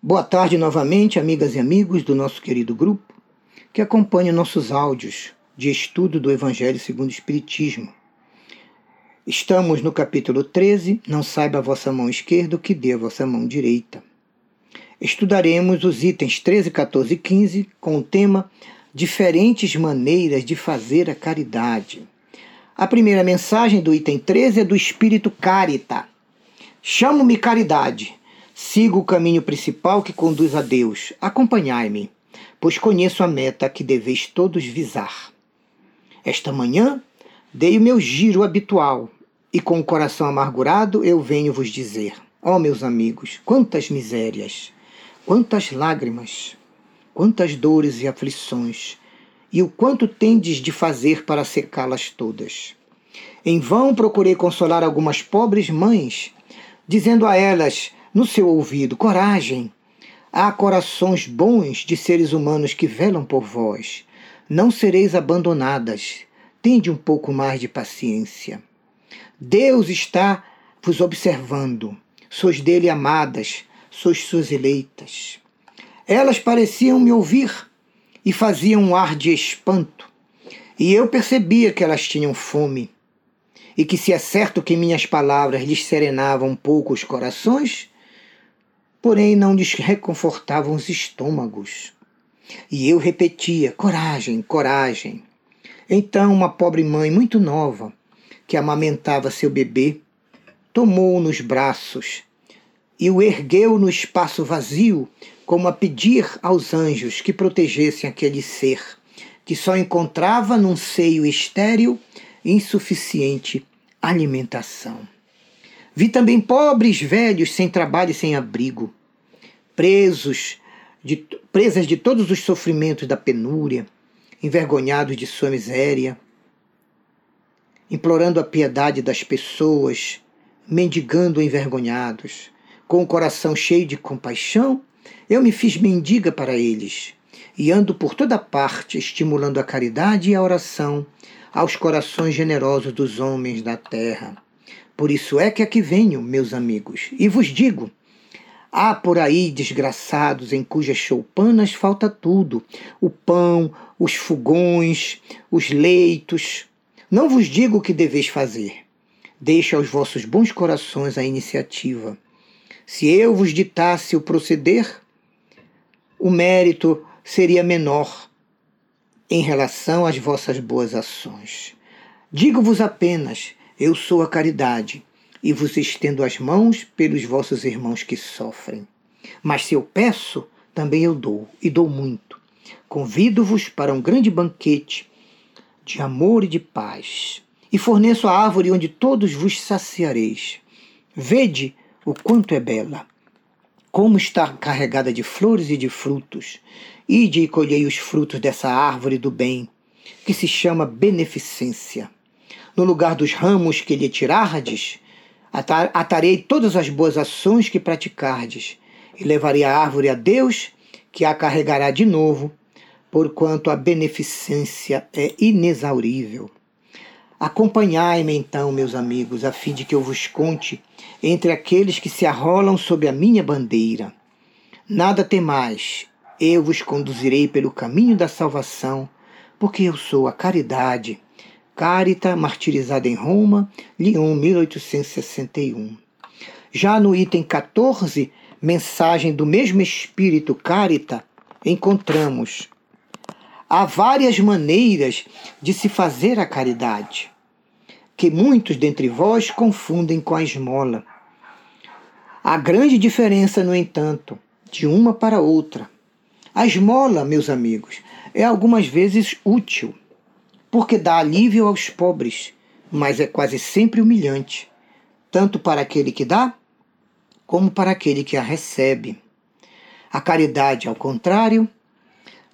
Boa tarde novamente, amigas e amigos do nosso querido grupo que acompanham nossos áudios de estudo do Evangelho segundo o Espiritismo. Estamos no capítulo 13, Não saiba a vossa mão esquerda o que dê a vossa mão direita. Estudaremos os itens 13, 14 e 15 com o tema Diferentes maneiras de fazer a caridade. A primeira mensagem do item 13 é do Espírito Carita. Chamo-me caridade Sigo o caminho principal que conduz a Deus. Acompanhai-me, pois conheço a meta que deveis todos visar. Esta manhã dei o meu giro habitual e com o coração amargurado eu venho vos dizer: ó oh, meus amigos, quantas misérias, quantas lágrimas, quantas dores e aflições, e o quanto tendes de fazer para secá-las todas. Em vão procurei consolar algumas pobres mães, dizendo a elas no seu ouvido: Coragem! Há corações bons de seres humanos que velam por vós. Não sereis abandonadas. Tende um pouco mais de paciência. Deus está vos observando. Sois dele amadas, sois suas eleitas. Elas pareciam me ouvir e faziam um ar de espanto. E eu percebia que elas tinham fome. E que se é certo que minhas palavras lhes serenavam um pouco os corações, porém não lhes reconfortavam os estômagos. E eu repetia: coragem, coragem. Então, uma pobre mãe muito nova, que amamentava seu bebê, tomou-o nos braços e o ergueu no espaço vazio, como a pedir aos anjos que protegessem aquele ser, que só encontrava num seio estéril insuficiente alimentação. Vi também pobres velhos sem trabalho e sem abrigo, presos, de, presas de todos os sofrimentos da penúria, envergonhados de sua miséria, implorando a piedade das pessoas, mendigando envergonhados. Com o coração cheio de compaixão, eu me fiz mendiga para eles e ando por toda parte estimulando a caridade e a oração aos corações generosos dos homens da terra. Por isso é que aqui venho, meus amigos, e vos digo: há por aí desgraçados em cujas choupanas falta tudo: o pão, os fogões, os leitos. Não vos digo o que deveis fazer. Deixe aos vossos bons corações a iniciativa. Se eu vos ditasse o proceder, o mérito seria menor em relação às vossas boas ações. Digo-vos apenas eu sou a caridade e vos estendo as mãos pelos vossos irmãos que sofrem. Mas se eu peço, também eu dou, e dou muito. Convido-vos para um grande banquete de amor e de paz, e forneço a árvore onde todos vos saciareis. Vede o quanto é bela, como está carregada de flores e de frutos. Ide e colhei os frutos dessa árvore do bem, que se chama beneficência no lugar dos ramos que lhe tirardes, atarei todas as boas ações que praticardes, e levarei a árvore a Deus, que a carregará de novo, porquanto a beneficência é inexaurível. Acompanhai-me então, meus amigos, a fim de que eu vos conte entre aqueles que se arrolam sob a minha bandeira. Nada temais, eu vos conduzirei pelo caminho da salvação, porque eu sou a caridade Carita, martirizada em Roma, Lyon, 1861. Já no item 14, mensagem do mesmo espírito Carita, encontramos: há várias maneiras de se fazer a caridade, que muitos dentre vós confundem com a esmola. Há grande diferença, no entanto, de uma para outra. A esmola, meus amigos, é algumas vezes útil porque dá alívio aos pobres, mas é quase sempre humilhante, tanto para aquele que dá, como para aquele que a recebe. A caridade, ao contrário,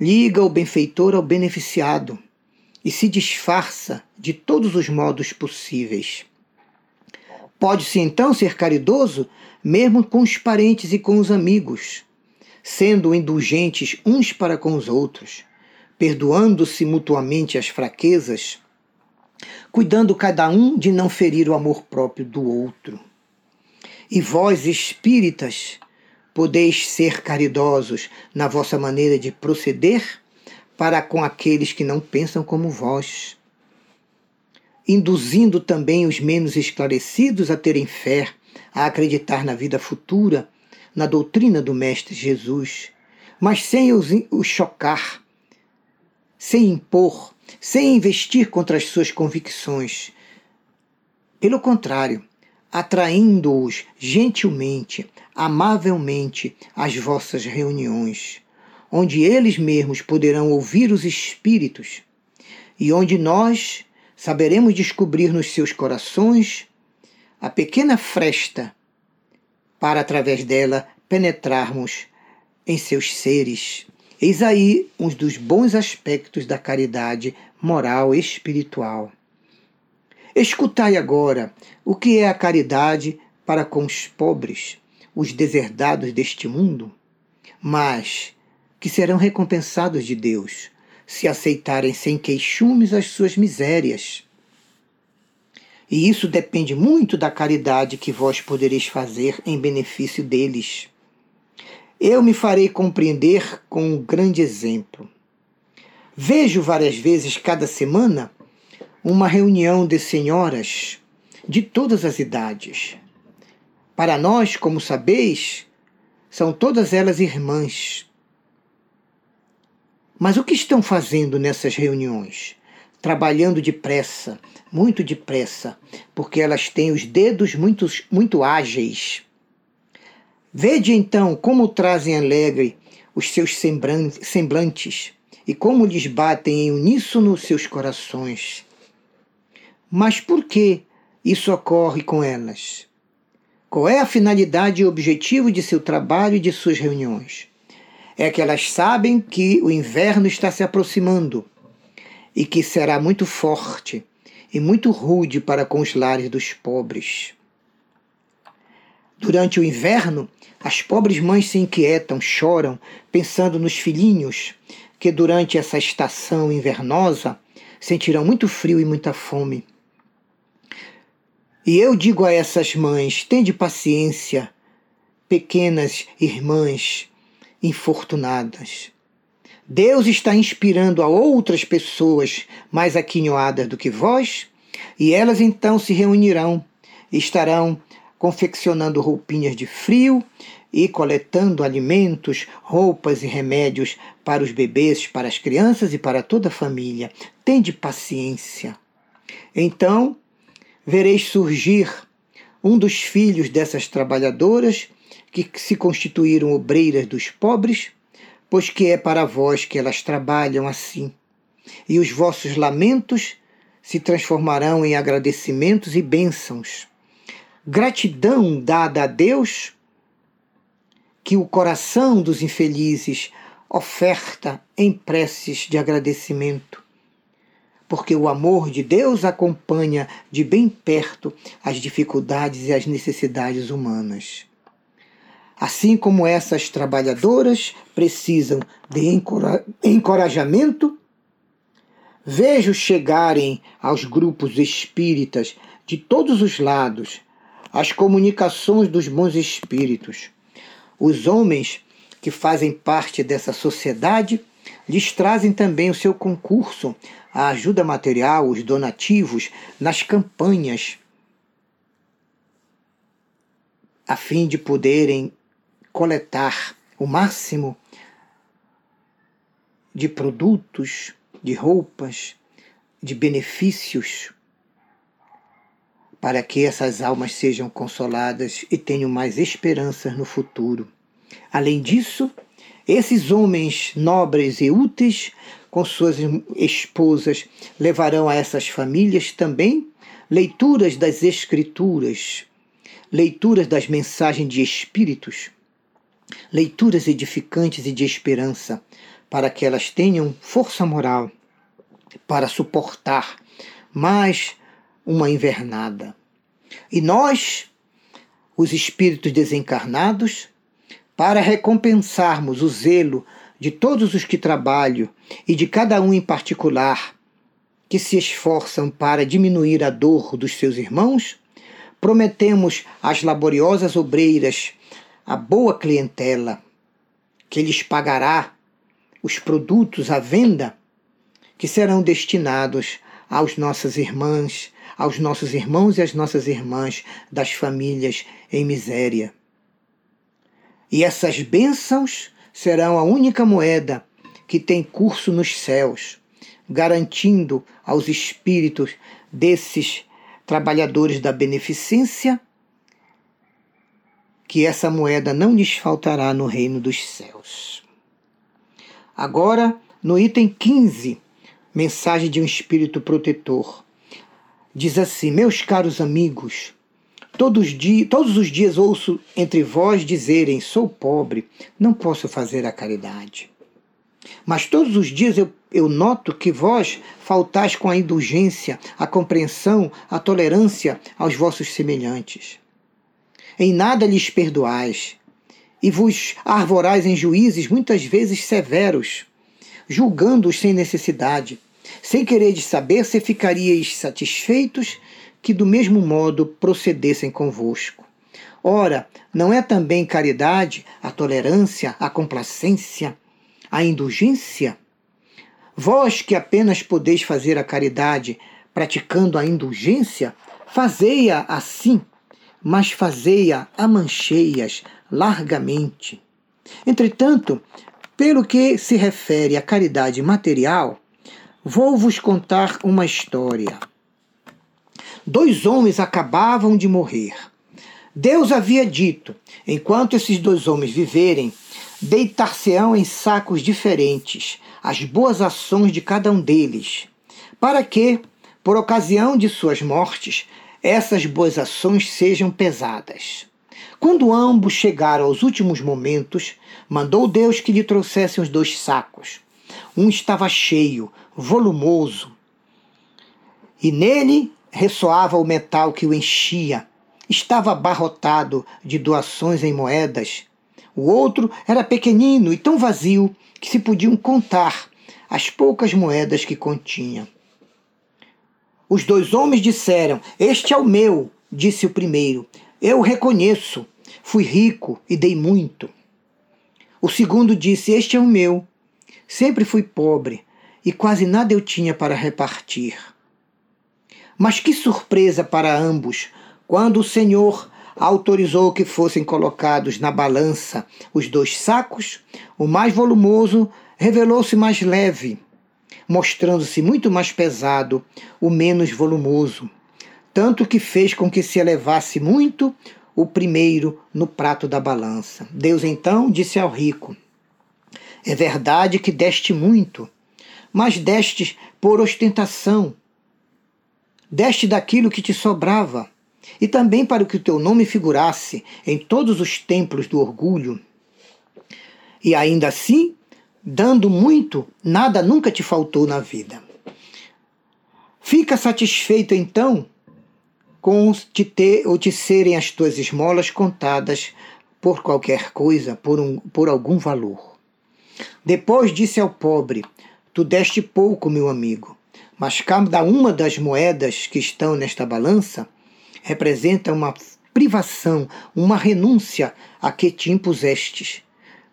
liga o benfeitor ao beneficiado e se disfarça de todos os modos possíveis. Pode-se então ser caridoso mesmo com os parentes e com os amigos, sendo indulgentes uns para com os outros perdoando-se mutuamente as fraquezas, cuidando cada um de não ferir o amor próprio do outro. E vós, espíritas, podeis ser caridosos na vossa maneira de proceder para com aqueles que não pensam como vós, induzindo também os menos esclarecidos a terem fé, a acreditar na vida futura, na doutrina do Mestre Jesus, mas sem os, os chocar, sem impor, sem investir contra as suas convicções. Pelo contrário, atraindo-os gentilmente, amavelmente às vossas reuniões, onde eles mesmos poderão ouvir os Espíritos e onde nós saberemos descobrir nos seus corações a pequena fresta para, através dela, penetrarmos em seus seres. Eis aí um dos bons aspectos da caridade moral e espiritual. Escutai agora o que é a caridade para com os pobres, os deserdados deste mundo, mas que serão recompensados de Deus se aceitarem sem queixumes as suas misérias. E isso depende muito da caridade que vós podereis fazer em benefício deles. Eu me farei compreender com um grande exemplo. Vejo várias vezes cada semana uma reunião de senhoras de todas as idades. Para nós, como sabeis, são todas elas irmãs. Mas o que estão fazendo nessas reuniões? Trabalhando depressa, muito depressa, porque elas têm os dedos muito, muito ágeis. Vede então como trazem alegre os seus semblantes e como lhes batem em uníssono seus corações. Mas por que isso ocorre com elas? Qual é a finalidade e objetivo de seu trabalho e de suas reuniões? É que elas sabem que o inverno está se aproximando e que será muito forte e muito rude para com os lares dos pobres. Durante o inverno, as pobres mães se inquietam, choram, pensando nos filhinhos que durante essa estação invernosa sentirão muito frio e muita fome. E eu digo a essas mães: tende paciência, pequenas irmãs infortunadas. Deus está inspirando a outras pessoas mais aquinhoadas do que vós, e elas então se reunirão, estarão confeccionando roupinhas de frio e coletando alimentos, roupas e remédios para os bebês, para as crianças e para toda a família. Tende paciência. Então, vereis surgir um dos filhos dessas trabalhadoras que se constituíram obreiras dos pobres, pois que é para vós que elas trabalham assim. E os vossos lamentos se transformarão em agradecimentos e bênçãos. Gratidão dada a Deus que o coração dos infelizes oferta em preces de agradecimento porque o amor de Deus acompanha de bem perto as dificuldades e as necessidades humanas. Assim como essas trabalhadoras precisam de encorajamento, vejo chegarem aos grupos espíritas de todos os lados as comunicações dos bons espíritos. Os homens que fazem parte dessa sociedade lhes trazem também o seu concurso a ajuda material, os donativos nas campanhas, a fim de poderem coletar o máximo de produtos, de roupas, de benefícios, para que essas almas sejam consoladas e tenham mais esperanças no futuro. Além disso, esses homens nobres e úteis com suas esposas, levarão a essas famílias também leituras das Escrituras, leituras das mensagens de Espíritos, leituras edificantes e de esperança, para que elas tenham força moral para suportar mais uma invernada. E nós, os espíritos desencarnados, para recompensarmos o zelo de todos os que trabalham e de cada um em particular que se esforçam para diminuir a dor dos seus irmãos, prometemos às laboriosas obreiras a boa clientela que lhes pagará os produtos à venda que serão destinados aos nossas irmãs, aos nossos irmãos e às nossas irmãs das famílias em miséria. E essas bênçãos serão a única moeda que tem curso nos céus, garantindo aos espíritos desses trabalhadores da beneficência que essa moeda não lhes faltará no reino dos céus. Agora, no item 15, mensagem de um espírito protetor. Diz assim: Meus caros amigos, todos, dia, todos os dias ouço entre vós dizerem: Sou pobre, não posso fazer a caridade. Mas todos os dias eu, eu noto que vós faltais com a indulgência, a compreensão, a tolerância aos vossos semelhantes. Em nada lhes perdoais, e vos arvorais em juízes muitas vezes severos, julgando-os sem necessidade, sem quereres saber se ficaríeis satisfeitos que do mesmo modo procedessem convosco. Ora, não é também caridade a tolerância, a complacência, a indulgência? Vós que apenas podeis fazer a caridade praticando a indulgência, fazei-a assim, mas fazei-a a mancheias, largamente. Entretanto, pelo que se refere à caridade material, vou vos contar uma história. Dois homens acabavam de morrer. Deus havia dito: enquanto esses dois homens viverem, deitar-se-ão em sacos diferentes as boas ações de cada um deles, para que, por ocasião de suas mortes, essas boas ações sejam pesadas. Quando ambos chegaram aos últimos momentos, mandou Deus que lhe trouxessem os dois sacos. Um estava cheio, volumoso, e nele ressoava o metal que o enchia. Estava abarrotado de doações em moedas. O outro era pequenino e tão vazio que se podiam contar as poucas moedas que continha. Os dois homens disseram: Este é o meu, disse o primeiro. Eu o reconheço. Fui rico e dei muito. O segundo disse: Este é o meu. Sempre fui pobre e quase nada eu tinha para repartir. Mas que surpresa para ambos quando o Senhor autorizou que fossem colocados na balança os dois sacos, o mais volumoso revelou-se mais leve, mostrando-se muito mais pesado o menos volumoso, tanto que fez com que se elevasse muito o primeiro no prato da balança. Deus então disse ao rico: É verdade que deste muito, mas destes por ostentação. Deste daquilo que te sobrava, e também para que o teu nome figurasse em todos os templos do orgulho. E ainda assim, dando muito, nada nunca te faltou na vida. Fica satisfeito então com te ter ou te serem as tuas esmolas contadas por qualquer coisa, por, um, por algum valor. Depois disse ao pobre: Tu deste pouco, meu amigo, mas cada uma das moedas que estão nesta balança representa uma privação, uma renúncia a que te impusestes.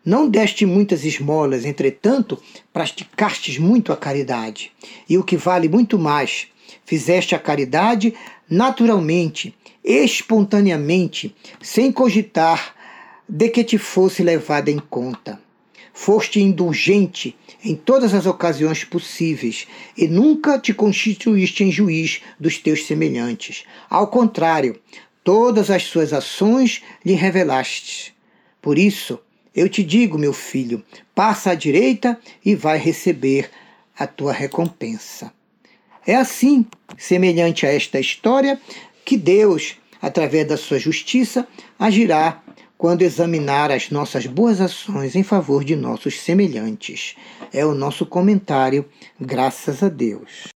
Não deste muitas esmolas, entretanto, praticastes muito a caridade. E o que vale muito mais, fizeste a caridade naturalmente, espontaneamente, sem cogitar de que te fosse levada em conta. Foste indulgente em todas as ocasiões possíveis e nunca te constituíste em juiz dos teus semelhantes. Ao contrário, todas as suas ações lhe revelaste. Por isso, eu te digo, meu filho, passa à direita e vai receber a tua recompensa. É assim, semelhante a esta história, que Deus, através da sua justiça, agirá quando examinar as nossas boas ações em favor de nossos semelhantes. É o nosso comentário, graças a Deus.